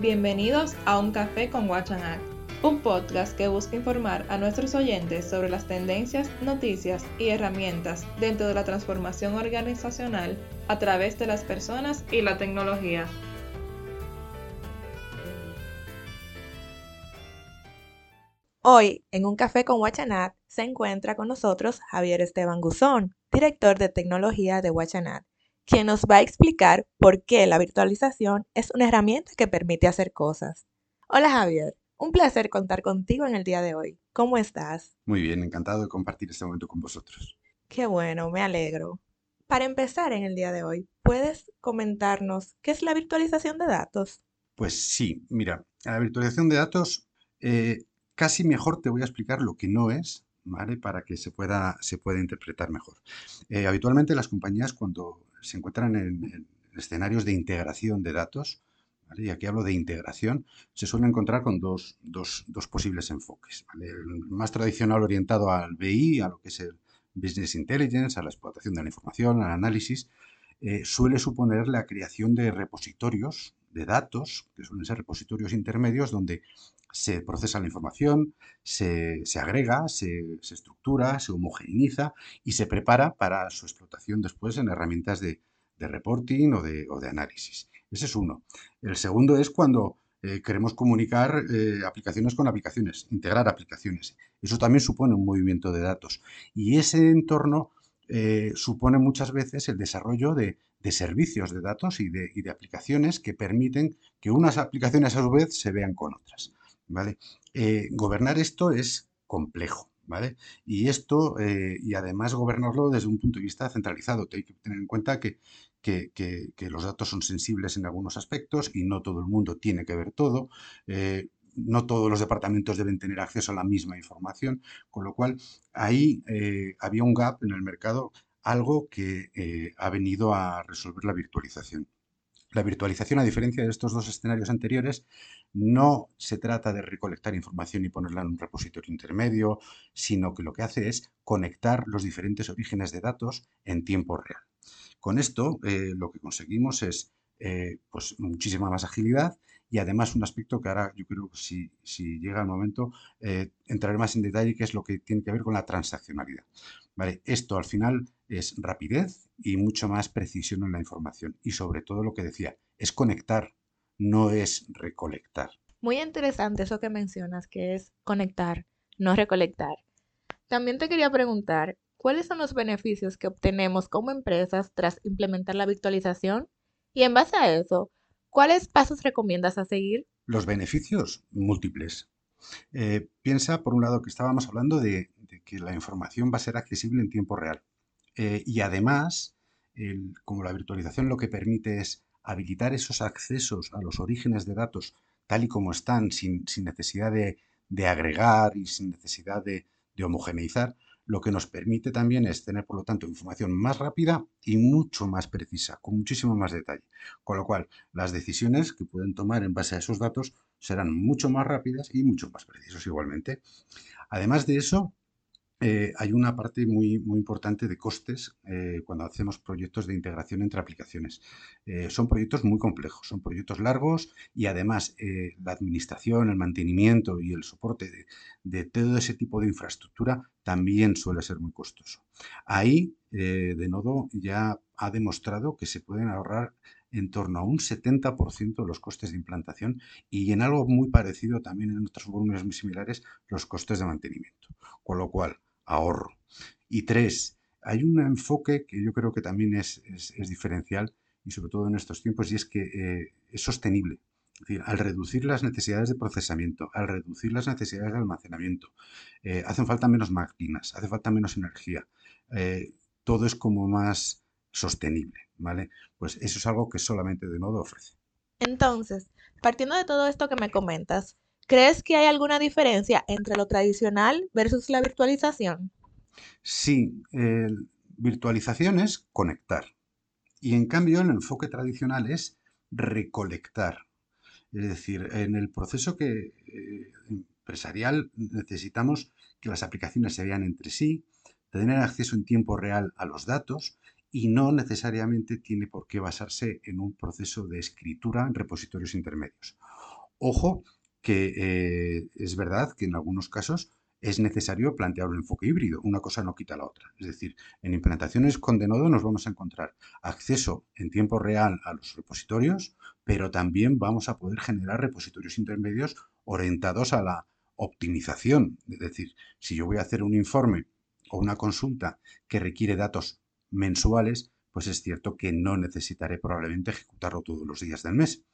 Bienvenidos a Un Café con Watchanac, un podcast que busca informar a nuestros oyentes sobre las tendencias, noticias y herramientas dentro de la transformación organizacional a través de las personas y la tecnología. Hoy, en Un Café con Watchanat, se encuentra con nosotros Javier Esteban Guzón, director de tecnología de Watchanat quien nos va a explicar por qué la virtualización es una herramienta que permite hacer cosas. Hola Javier, un placer contar contigo en el día de hoy. ¿Cómo estás? Muy bien, encantado de compartir este momento con vosotros. Qué bueno, me alegro. Para empezar en el día de hoy, ¿puedes comentarnos qué es la virtualización de datos? Pues sí, mira, la virtualización de datos eh, casi mejor te voy a explicar lo que no es, Para que se pueda, se pueda interpretar mejor. Eh, habitualmente las compañías cuando se encuentran en, escenarios de integración de datos, y aquí hablo de integración, se suele encontrar con dos, posibles enfoques. El más tradicional orientado al BI, a lo que es el Business Intelligence, a la explotación de la información, al análisis, eh, suele suponer la creación de repositorios de datos, que suelen ser repositorios intermedios donde se procesa la información, se, agrega, se, estructura, se homogeneiza y se prepara para su explotación después en herramientas de, reporting o de, análisis. Ese es uno. El segundo es cuando eh, queremos comunicar eh, aplicaciones con aplicaciones, integrar aplicaciones. Eso también supone un movimiento de datos. Y ese entorno eh, supone muchas veces el desarrollo de, servicios de datos y de, y de, aplicaciones que permiten que unas aplicaciones a su vez se vean con otras. ¿Vale? Eh, gobernar esto es complejo, ¿vale? Y esto, eh, y además gobernarlo desde un punto de vista centralizado. Hay que tener en cuenta que, los datos son sensibles en algunos aspectos y no todo el mundo tiene que ver todo. Eh, no todos los departamentos deben tener acceso a la misma información, con lo cual ahí había un gap en el mercado, algo que ha venido a resolver la virtualización. La virtualización, a diferencia de estos dos escenarios anteriores, no se trata de recolectar información y ponerla en un repositorio intermedio, sino que lo que hace es conectar los diferentes orígenes de datos en tiempo real. Con esto eh, lo que conseguimos es eh, pues, muchísima más agilidad y además un aspecto que ahora yo creo que si, llega el momento eh, entraré más en detalle, que es lo que tiene que ver con la transaccionalidad. ¿Vale? Esto al final es rapidez y mucho más precisión en la información. Y sobre todo lo que decía, es conectar, no es recolectar. Muy interesante eso que mencionas, que es conectar, no recolectar. También te quería preguntar, ¿cuáles son los beneficios que obtenemos como empresas tras implementar la virtualización? Y en base a eso, ¿cuáles pasos recomiendas a seguir? Los beneficios múltiples. Eh, piensa, por un lado, que estábamos hablando de, que la información va a ser accesible en tiempo real. Eh, y además, como la virtualización lo que permite es habilitar esos accesos a los orígenes de datos tal y como están, sin, necesidad de, agregar y sin necesidad de, homogeneizar, lo que nos permite también es tener, por lo tanto, información más rápida y mucho más precisa, con muchísimo más detalle. Con lo cual, las decisiones que pueden tomar en base a esos datos serán mucho más rápidas y mucho más precisas igualmente. Además de eso, eh, hay una parte muy, muy importante de costes eh, cuando hacemos proyectos de integración entre aplicaciones. Eh, son proyectos muy complejos, son proyectos largos y además la administración, el mantenimiento y el soporte de, de, todo ese tipo de infraestructura también suele ser muy costoso. Ahí, de nodo, ya ha demostrado que se pueden ahorrar en torno a un 70% de los costes de implantación y en algo muy parecido también en otros volúmenes muy similares los costes de mantenimiento. Con lo cual, ahorro. Y tres, hay un enfoque que yo creo que también es, diferencial y sobre todo en estos tiempos y es que eh, es sostenible. Es decir, al reducir las necesidades de procesamiento, al reducir las necesidades de almacenamiento, eh, hacen falta menos máquinas, hace falta menos energía. Eh, todo es como más sostenible, ¿vale? Pues eso es algo que solamente de nodo ofrece. Entonces, partiendo de todo esto que me comentas, ¿Crees que hay alguna diferencia entre lo tradicional versus la virtualización? Sí, virtualización es conectar y en cambio el enfoque tradicional es recolectar. Es decir, en el proceso que, eh, empresarial necesitamos que las aplicaciones se vean entre sí, tener acceso en tiempo real a los datos y no necesariamente tiene por qué basarse en un proceso de escritura en repositorios intermedios. Ojo que eh, es verdad que en algunos casos es necesario plantear un enfoque híbrido. Una cosa no quita la otra. Es decir, en implantaciones con nos vamos a encontrar acceso en tiempo real a los repositorios, pero también vamos a poder generar repositorios intermedios orientados a la optimización. Es decir, si yo voy a hacer un informe o una consulta que requiere datos mensuales, pues es cierto que no necesitaré probablemente ejecutarlo todos los días del mes.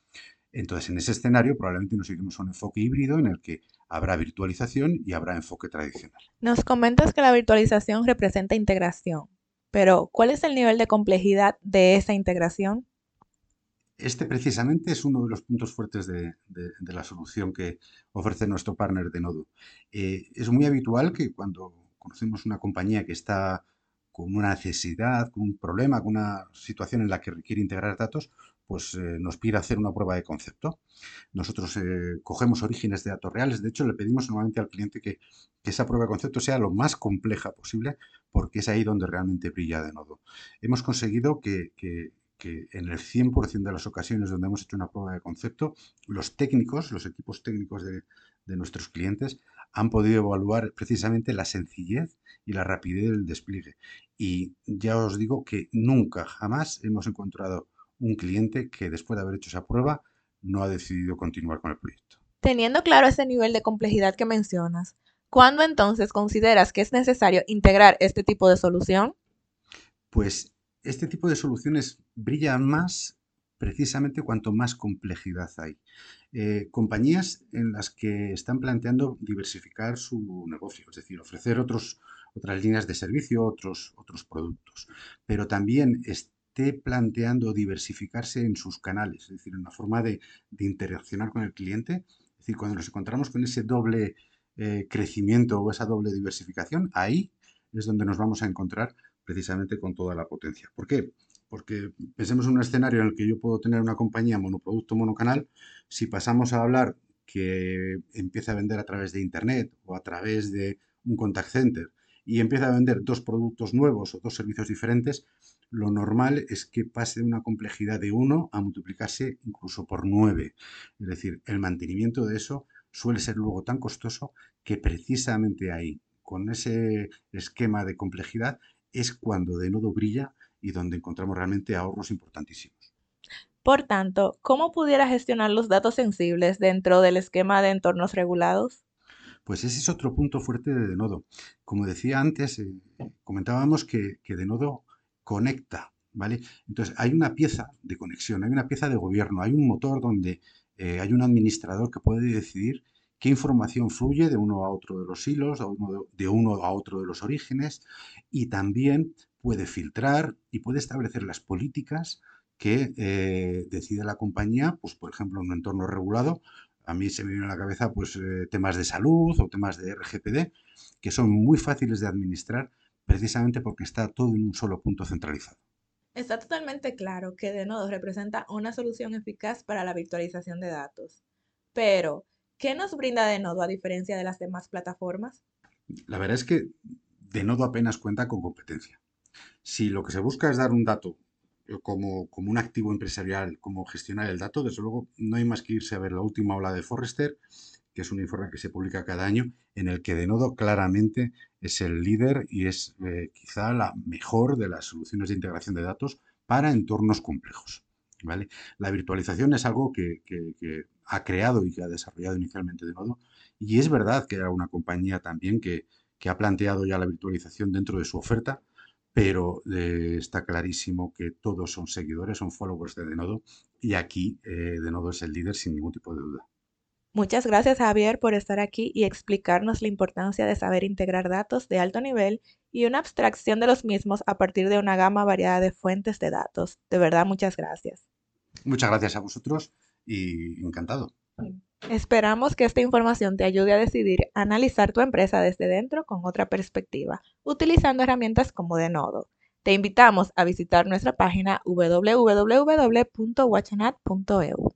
Entonces, en ese escenario probablemente nos iremos a un enfoque híbrido en el que habrá virtualización y habrá enfoque tradicional. Nos comentas que la virtualización representa integración, pero ¿cuál es el nivel de complejidad de esa integración? Este precisamente es uno de los puntos fuertes de, la solución que ofrece nuestro partner de nodo. Eh, es muy habitual que cuando conocemos una compañía que está con una necesidad, con un problema, con una situación en la que requiere integrar datos, pues eh, nos pide hacer una prueba de concepto. Nosotros eh, cogemos orígenes de datos reales, de hecho le pedimos normalmente al cliente que, esa prueba de concepto sea lo más compleja posible porque es ahí donde realmente brilla de nodo. Hemos conseguido que, en el 100% de las ocasiones donde hemos hecho una prueba de concepto, los técnicos, los equipos técnicos de, de nuestros clientes han podido evaluar precisamente la sencillez y la rapidez del despliegue. Y ya os digo que nunca, jamás hemos encontrado un cliente que después de haber hecho esa prueba no ha decidido continuar con el proyecto. Teniendo claro ese nivel de complejidad que mencionas, ¿cuándo entonces consideras que es necesario integrar este tipo de solución? Pues este tipo de soluciones brillan más precisamente cuanto más complejidad hay. Eh, compañías en las que están planteando diversificar su negocio, es decir, ofrecer otros, otras líneas de servicio, otros, otros productos, pero también esté planteando diversificarse en sus canales, es decir, una forma de, interaccionar con el cliente. Es decir, cuando nos encontramos con ese doble eh, crecimiento o esa doble diversificación, ahí es donde nos vamos a encontrar precisamente con toda la potencia. ¿Por qué? Porque pensemos en un escenario en el que yo puedo tener una compañía monoproducto, monocanal, si pasamos a hablar que empieza a vender a través de Internet o a través de un contact center y empieza a vender dos productos nuevos o dos servicios diferentes, lo normal es que pase de una complejidad de 1 a multiplicarse incluso por 9. Es decir, el mantenimiento de eso suele ser luego tan costoso que precisamente ahí, con ese esquema de complejidad, es cuando de nodo brilla y donde encontramos realmente ahorros importantísimos. Por tanto, ¿cómo pudiera gestionar los datos sensibles dentro del esquema de entornos regulados? Pues ese es otro punto fuerte de Denodo. Como decía antes, eh, comentábamos que, que Denodo conecta, ¿vale? Entonces, hay una pieza de conexión, hay una pieza de gobierno, hay un motor donde eh, hay un administrador que puede decidir qué información fluye de uno a otro de los hilos, de uno a otro de los orígenes, y también puede filtrar y puede establecer las políticas que eh, decide la compañía, pues por ejemplo en un entorno regulado, a mí se me viene a la cabeza pues eh, temas de salud o temas de RGPD, que son muy fáciles de administrar precisamente porque está todo en un solo punto centralizado. Está totalmente claro que Denodo representa una solución eficaz para la virtualización de datos. Pero, ¿qué nos brinda Denodo a diferencia de las demás plataformas? La verdad es que Denodo apenas cuenta con competencia. Si lo que se busca es dar un dato como, como, un activo empresarial, como gestionar el dato, desde luego no hay más que irse a ver la última ola de Forrester, que es un informe que se publica cada año, en el que Denodo claramente es el líder y es eh, quizá la mejor de las soluciones de integración de datos para entornos complejos. ¿vale? La virtualización es algo que, ha creado y que ha desarrollado inicialmente Denodo y es verdad que era una compañía también que, que ha planteado ya la virtualización dentro de su oferta, pero eh, está clarísimo que todos son seguidores, son followers de Denodo y aquí eh, Denodo es el líder sin ningún tipo de duda. Muchas gracias Javier por estar aquí y explicarnos la importancia de saber integrar datos de alto nivel y una abstracción de los mismos a partir de una gama variada de fuentes de datos. De verdad, muchas gracias. Muchas gracias a vosotros y encantado. Esperamos que esta información te ayude a decidir analizar tu empresa desde dentro con otra perspectiva, utilizando herramientas como Denodo. Te invitamos a visitar nuestra página www.watchanat.eu.